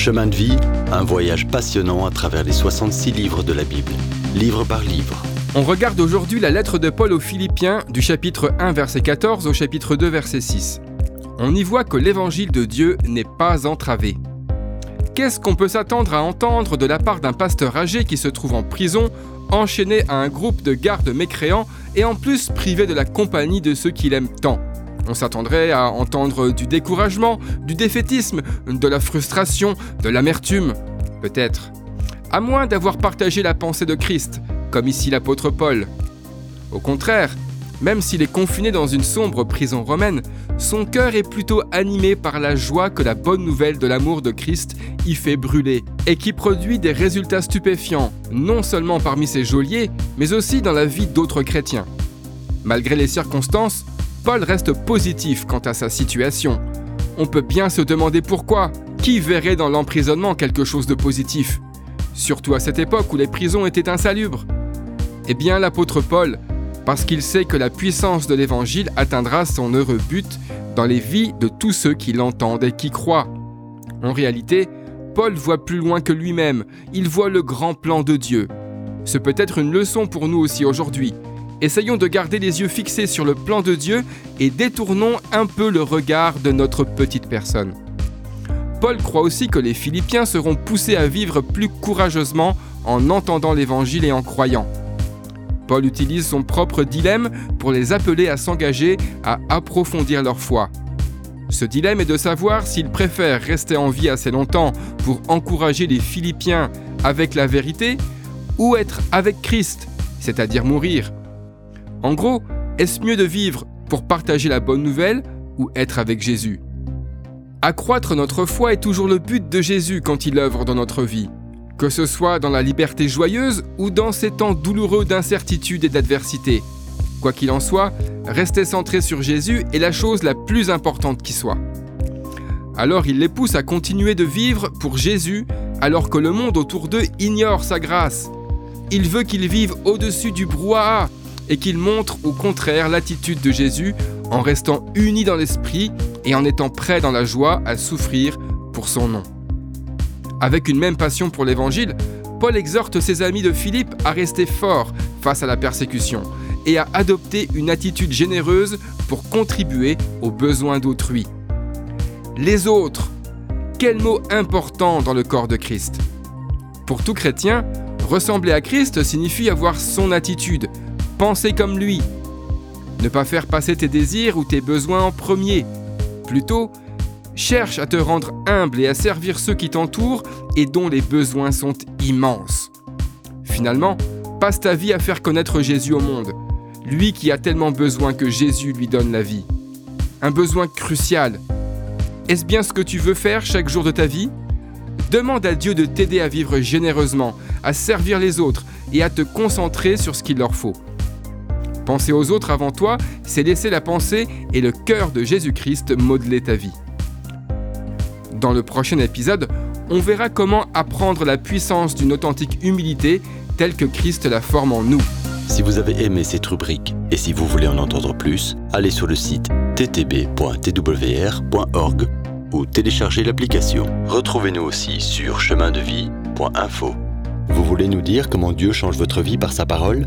Chemin de vie, un voyage passionnant à travers les 66 livres de la Bible, livre par livre. On regarde aujourd'hui la lettre de Paul aux Philippiens du chapitre 1 verset 14 au chapitre 2 verset 6. On y voit que l'évangile de Dieu n'est pas entravé. Qu'est-ce qu'on peut s'attendre à entendre de la part d'un pasteur âgé qui se trouve en prison, enchaîné à un groupe de gardes mécréants et en plus privé de la compagnie de ceux qu'il aime tant? On s'attendrait à entendre du découragement, du défaitisme, de la frustration, de l'amertume, peut-être. À moins d'avoir partagé la pensée de Christ, comme ici l'apôtre Paul. Au contraire, même s'il est confiné dans une sombre prison romaine, son cœur est plutôt animé par la joie que la bonne nouvelle de l'amour de Christ y fait brûler, et qui produit des résultats stupéfiants, non seulement parmi ses geôliers, mais aussi dans la vie d'autres chrétiens. Malgré les circonstances, Paul reste positif quant à sa situation. On peut bien se demander pourquoi. Qui verrait dans l'emprisonnement quelque chose de positif? Surtout à cette époque où les prisons étaient insalubres. Eh bien l'apôtre Paul, parce qu'il sait que la puissance de l'Évangile atteindra son heureux but dans les vies de tous ceux qui l'entendent et qui croient. En réalité, Paul voit plus loin que lui-même, il voit le grand plan de Dieu. Ce peut être une leçon pour nous aussi aujourd'hui. Essayons de garder les yeux fixés sur le plan de Dieu et détournons un peu le regard de notre petite personne. Paul croit aussi que les Philippiens seront poussés à vivre plus courageusement en entendant l'Évangile et en croyant. Paul utilise son propre dilemme pour les appeler à s'engager à approfondir leur foi. Ce dilemme est de savoir s'ils préfèrent rester en vie assez longtemps pour encourager les Philippiens avec la vérité ou être avec Christ, c'est-à-dire mourir, en gros, est-ce mieux de vivre pour partager la bonne nouvelle ou être avec Jésus? Accroître notre foi est toujours le but de Jésus quand il œuvre dans notre vie, que ce soit dans la liberté joyeuse ou dans ces temps douloureux d'incertitude et d'adversité. Quoi qu'il en soit, rester centré sur Jésus est la chose la plus importante qui soit. Alors il les pousse à continuer de vivre pour Jésus alors que le monde autour d'eux ignore sa grâce. Il veut qu'ils vivent au-dessus du brouhaha et qu'il montre au contraire l'attitude de Jésus en restant unis dans l'esprit et en étant prêts dans la joie à souffrir pour son nom. Avec une même passion pour l'Évangile, Paul exhorte ses amis de Philippe à rester forts face à la persécution et à adopter une attitude généreuse pour contribuer aux besoins d'autrui. Les autres, quel mot important dans le corps de Christ. Pour tout chrétien, ressembler à Christ signifie avoir son attitude, penser comme lui. Ne pas faire passer tes désirs ou tes besoins en premier. Plutôt, cherche à te rendre humble et à servir ceux qui t'entourent et dont les besoins sont immenses. Finalement, passe ta vie à faire connaître Jésus au monde, lui qui a tellement besoin que Jésus lui donne la vie. Un besoin crucial. Est-ce bien ce que tu veux faire chaque jour de ta vie? Demande à Dieu de t'aider à vivre généreusement, à servir les autres et à te concentrer sur ce qu'il leur faut. Penser aux autres avant toi, c'est laisser la pensée et le cœur de Jésus-Christ modeler ta vie. Dans le prochain épisode, on verra comment apprendre la puissance d'une authentique humilité telle que Christ la forme en nous. Si vous avez aimé cette rubrique et si vous voulez en entendre plus, allez sur le site ttb.twr.org ou téléchargez l'application. Retrouvez-nous aussi sur chemindevie.info. Vous voulez nous dire comment Dieu change votre vie par sa parole?